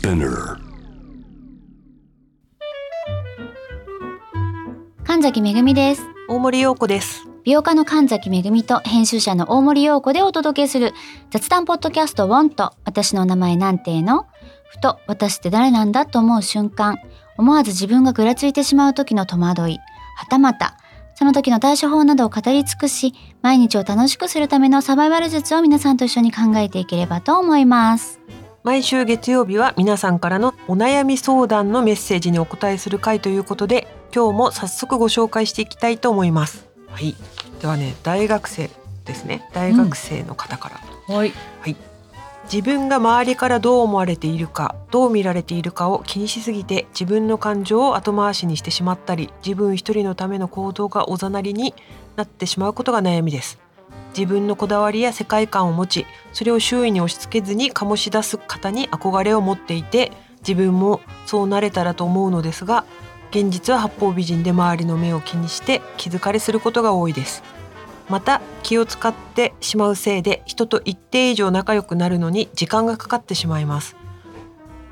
Spinner. 神崎めぐみです。大森洋子です。美容家の神崎めぐみと編集者の大森洋子でお届けする雑談ポッドキャストウォンと私の名前なんての？ふと私って誰なんだと思う瞬間。思わず自分がぐらついてしまう時の戸惑い。はたまたその時の対処法などを語り尽くし毎日を楽しくするためのサバイバル術を皆さんと一緒に考えていければと思います毎週月曜日は皆さんからのお悩み相談のメッセージにお答えする回ということで、今日も早速ご紹介していきたいと思います。はい。ではね、大学生ですね。大学生の方から。はい自分が周りからどう思われているかどう見られているかを気にしすぎて自分の感情を後回しにしてしまったり自分一人のための行動がおざなりになってしまうことが悩みです自分のこだわりや世界観を持ちそれを周囲に押し付けずに醸し出す方に憧れを持っていて自分もそうなれたらと思うのですが現実は八方美人で周りの目を気にして気疲れすることが多いです。また気を使ってしまうせいで人と一定以上仲良くなるのに時間がかかってしまいます。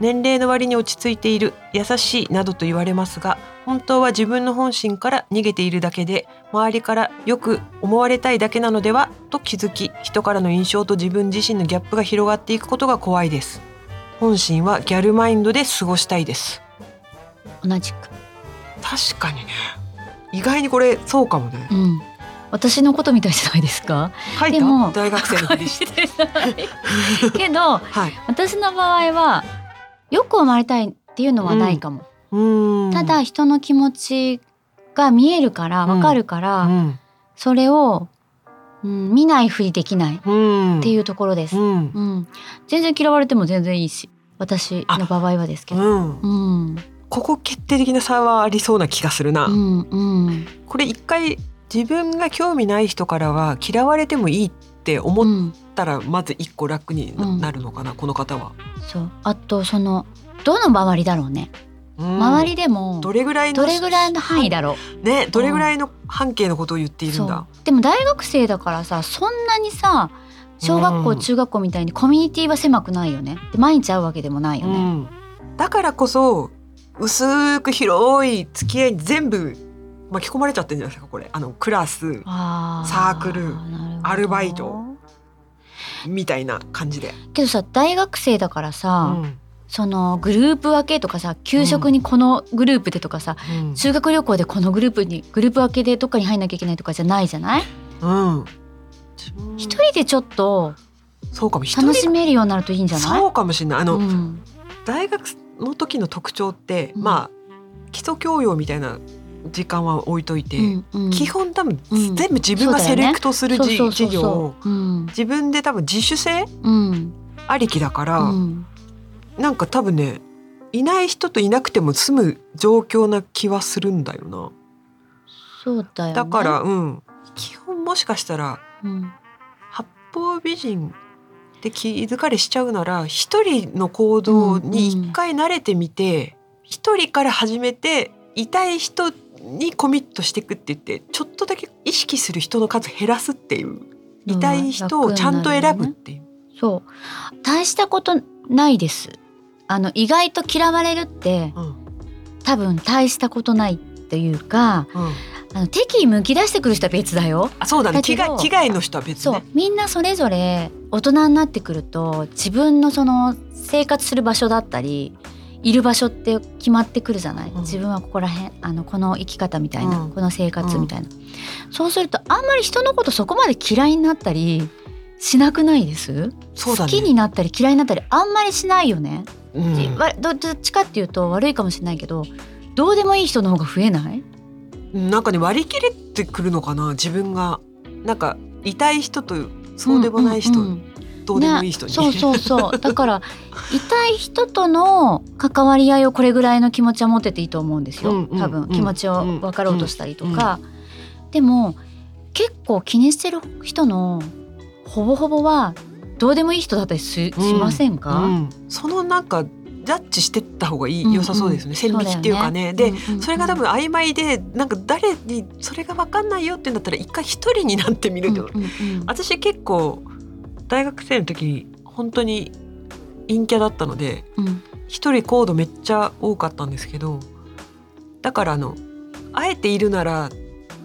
年齢の割に落ち着いている優しいなどと言われますが本当は自分の本心から逃げているだけで周りからよく思われたいだけなのではと気づき人からの印象と自分自身のギャップが広がっていくことが怖いです。本心はギャルマインドで過ごしたいです。同じく。確かにね。意外にこれそうかもね。うん。私のことみたいじゃないですか。でもた大学生のふりして。けどはい。私の場合はよく思われたいっていうのはないかも、うーん。ただ人の気持ちが見えるからうん。わかるから、うん。それを、うん、見ないふりできないっうん。ていうところです、ううん。ん全然嫌われても全然いいし私の場合はですけど。うん。うん。ここ決定的な差はありそうな気がするな、うんうん。これ一回自分が興味ない人からは嫌われてもいいってう思っんたらまず一個楽になるのかな、この方は、そう。あとそのどの周りだろうね、うん。周りでもどれぐらいのどれぐらいの範囲だろう。ねどれぐらいの半径のことを言っているそん。だう。でも大学生だからさそんなにさ小学校、うん。中学校みたいにコミュニティは狭くないよね。で毎日会うわけでもないよね、うん、だからこそ薄く広い付き合いに全部巻き込まれちゃってるんじゃないですかこれ。あのクラスあサークルアルバイトみたいな感じで、けどさ大学生だからうさ、ん。そのグループ分けとかさ給食にこのグループでとかさ、うん。修学旅行でこのグループにグループ分けでどっかに入んなきゃいけないとかじゃないじゃない？うん、一人でちょっとそうかも。楽しめるようになるといいんじゃない？そうかもしれない。あの、うん。大学の時の特徴って、うん。まあ基礎教養みたいな時間は置いといて、うんうん。基本多分、うん。全部自分がセレクトするうそうそう授業を自分で多分自主性うん。ありきだから、うん。なんか多分ねいない人といなくても済む状況な気はするんだよな。そうだよね。だから、うん。基本もしかしたらうん。八方美人って気疲れしちゃうなら一人の行動に一回慣れてみて一、人から始めていたい人にコミットしていくって言ってちょっとだけ意識する人の数減らすっていういたい人をちゃんと選ぶっていう。そう。大したことないです。あの意外と嫌われるってうん。多分大したことないっていうかうん。あの敵意むき出してくる人は別だよ。あそうだね。だ危害危害の人は別そう。ね。みんなそれぞれ大人になってくると自分のその生活する場所だったりいる場所って決まってくるじゃない、うん。自分はここら辺あのこの生き方みたいな、うん。この生活みたいな、そうするとあんまり人のことそこまで嫌いになったりしなくないです、そうだね。好きになったり嫌いになったりあんまりしないよね、どどっちかっていうと悪いかもしれないけどどうでもいい人の方が増えない？なんかね割り切れてくるのかな自分が。なんかいたい人とそうでもない人、うんうんうんどうでもいい人に、ね、そうそうそう。だから痛い人との関わり合いをこれぐらいの気持ちは持ってていいと思うんですよ、うんうん多分うん。気持ちを分かろうとしたりとか、でも結構気にしてる人のほぼほぼはどうでもいい人だったりし,、しませんか、うんそのなんかジャッジしてった方がいい、うんうん。良さそうですね。線引きっていうかね。で、うんうんうん。それが多分曖昧でなんか誰にそれが分かんないよって言うんだったら一回一人になってみるって、うんうんうん。私結構大学生の時本当に陰キャだったのでうん。一人コードめっちゃ多かったんですけどだからあのあえているなら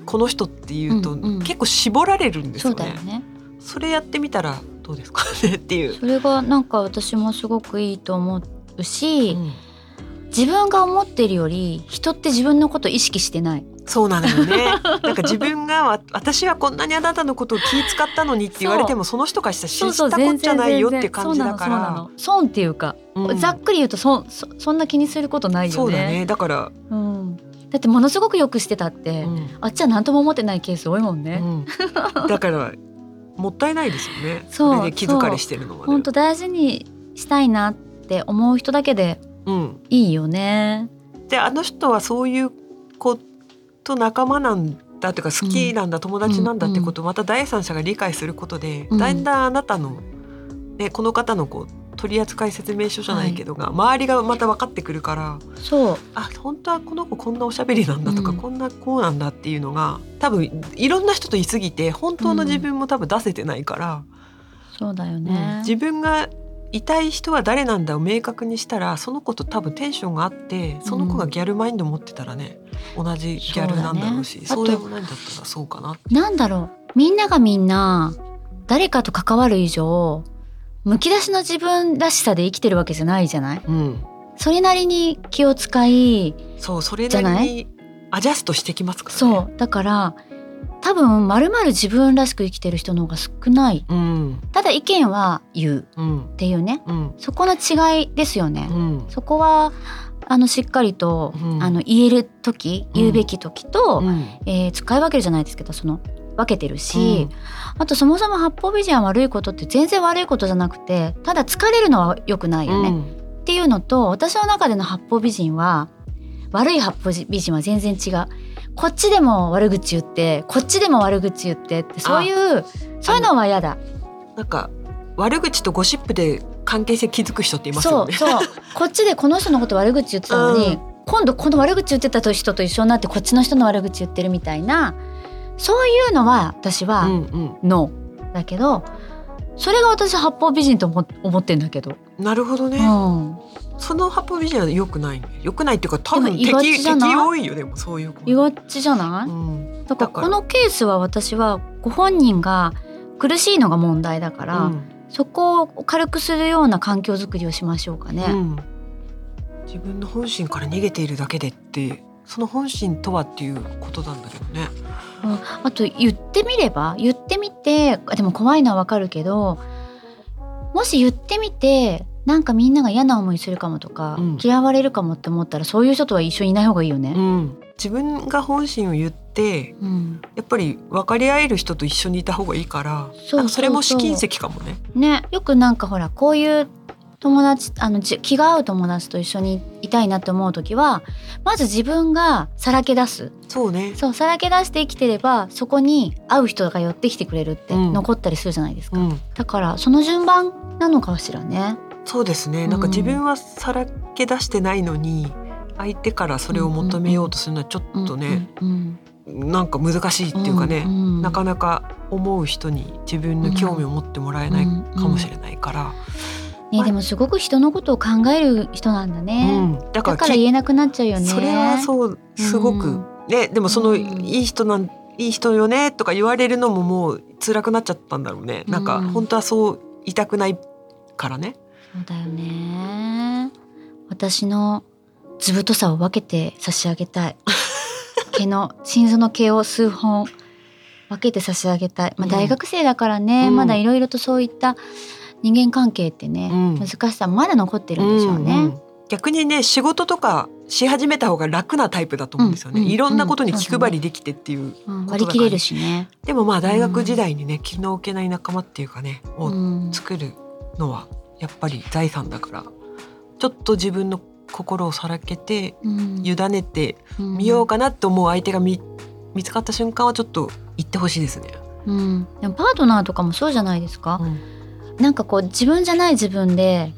この人っていうと、うんうん。結構絞られるんですそよね。うだよね。それやってみたらどうですかねっていう。それがなんか私もすごくいいと思うし、うん。自分が思ってるより人って自分のこと意識してないそうなのよね。なんか自分がわ私はこんなにあなたのことを気使ったのにって言われてもその人からしたら知ったこっちゃないよって感じだから。の損っていうか、うんざっくり言うと損そそんな気にすることないよねそうだね。だから、うん、だってものすごくよくしてたって、うんあっちは何とも思ってないケース多いもんね、うんだからもったいないですよね。そうれで気疲れしてるのはね。本当大事にしたいなって思う人だけでうん。いいよねであの人はそういう子と仲間なんだというか好きなんだ、友達なんだってことをまた第三者が理解することで、うん。だんだんあなたの、ね、この方のこう取扱説明書じゃないけどが、周りがまた分かってくるからそう。あ本当はこの子こんなおしゃべりなんだとか、うん。こんな子なんだっていうのが多分いろんな人と言い過ぎて本当の自分も多分出せてないから、そうだようん。ね、自分がいたい人は誰なんだを明確にしたらその子と多分テンションがあってその子がギャルマインド持ってたらね同じギャルなんだろうしそそうでもないんだったらそうかな。なんだろう。みんながみんな誰かと関わる以上むき出しの自分らしさで生きてるわけじゃないじゃない？うん、それなりに気を使いそうそれなりにアジャストしてきますからね。そう。だから多分まるまる自分らしく生きてる人の方が少ない。うん。ただ意見は言う。うん。っていうね。うん。そこの違いですよね、うん。そこはあのしっかりと、うん。あの言える時言うべき時と、うん。えー使い分けるじゃないですけどその分けてるし、あとそもそも八方美人は悪いことって全然悪いことじゃなくてただ疲れるのは良くないよね、っていうのと私の中での八方美人は悪い八方美人は全然違うこっちでも悪口言ってこっちでも悪口言ってってそういうそういうのは嫌だ。なんか悪口とゴシップで関係性築く人っていますよね。そうそう。こっちでこの人のこと悪口言ってたのに、うん。今度この悪口言ってた人と一緒になってこっちの人の悪口言ってるみたいなそういうのは私はうんうん。ノーだけどそれが私八方美人と思思ってんだけど、なるほどね。うん、その八方美人は良くないね。良くないっていうか多分敵じゃない？敵多いよでもそういう子。言わちじゃない、うんだからこのケースは私はご本人が苦しいのが問題だから、うんそこを軽くするような環境づくりをしましょうかね。うん自分の本心から逃げているだけでってその本心とはっていうことなんだけどね。うんあと言ってみれば？言ってみてあでも怖いのはわかるけどもし言ってみてなんかみんなが嫌な思いするかもとか、うん。嫌われるかもって思ったらそういう人とは一緒にいない方がいいよね。うん、自分が本心を言ってうん。やっぱり分かり合える人と一緒にいた方がいいからそうそれも試金石かもね。ねよくなんかほらこういう友達あのじ気が合う友達と一緒にいたいなって思う時はまず自分がさらけ出す。そうね。そうさらけ出して生きてればそこに会う人が寄ってきてくれるってうん。残ったりするじゃないですか、うん、だからその順番なのかしらねそうですね。うん。なんか自分はさらけ出してないのに相手からそれを求めようとするのはちょっとね、うんなんか難しいっていうかね、んんなかなか思う人に自分の興味を持ってもらえないかもしれないから、ねでもすごく人のことを考える人なんだうね、ん、だから言えなくなっちゃうよね。それはそうすごく、うんねでもその、うん。いい人なんいい人よねとか言われるのももう辛くなっちゃったんだろうね、なんかうん。本当はそう言いたくないからねそうだよね。私の図太さを分けて差し上げたい。毛の心臓の毛を数本分けて差し上げたい、まあ、うん大学生だからね、うん。まだいろいろとそういった人間関係ってね、うん。難しさまだ残ってるんでしょうね、んん逆にね仕事とかし始めた方が楽なタイプだと思うんですよね、うん。うんいろんなことに気配りできてっていう、割り切れるしね、でもまあ大学時代にね気の置けない仲間っていうかねをうん。作るのはやっぱり財産だからちょっと自分の心をさらけてうん。委ねてうん。みようかなって思う相手が見見つかった瞬間はちょっと言ってほしいですね。うん、でもパートナーとかもそうじゃないですか、うん。なんかこう自分じゃない自分で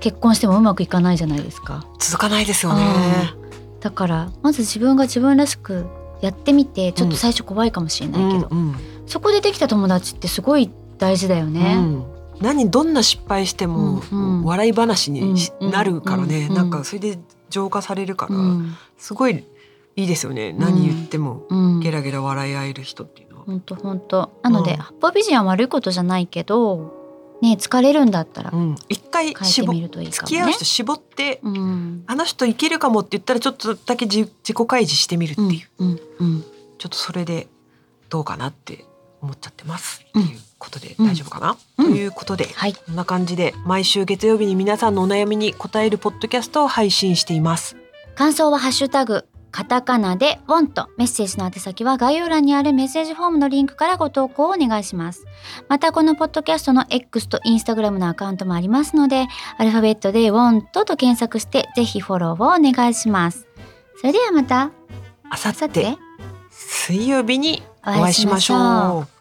結婚してもうまくいかないじゃないですか。続かないですよね。だからまず自分が自分らしくやってみてちょっと最初怖いかもしれないけど、うんうん。そこでできた友達ってすごい大事だよね、うん何どんな失敗しても笑い話になるからね、うん。なんかそれで浄化されるから、うん。すごいいいですよね、何言ってもうん。ゲラゲラ笑い合える人っていうのは。本当本当。なので、うん。八方美人は悪いことじゃないけどね疲れるんだったらうん、一回絞いいか付き合う。人絞って、うん。あの人いけるかもって言ったらちょっとだけ自自己開示してみるっていう、うん。うん。うん。ちょっとそれでどうかなって思っちゃってますってうんいうことでうん。大丈夫かな、うん。ということではい。こんな感じで毎週月曜日に皆さんのお悩みに答えるポッドキャストを配信しています。感想はハッシュタグカタカナでウォンと。メッセージの宛先は概要欄にあるメッセージフォームのリンクからご投稿をお願いします。またこのポッドキャストの X と Instagram のアカウントもありますのでアルファベットでウォンとと検索してぜひフォローをお願いします。それではまた。あさっさてて水曜日におお会いしましょう。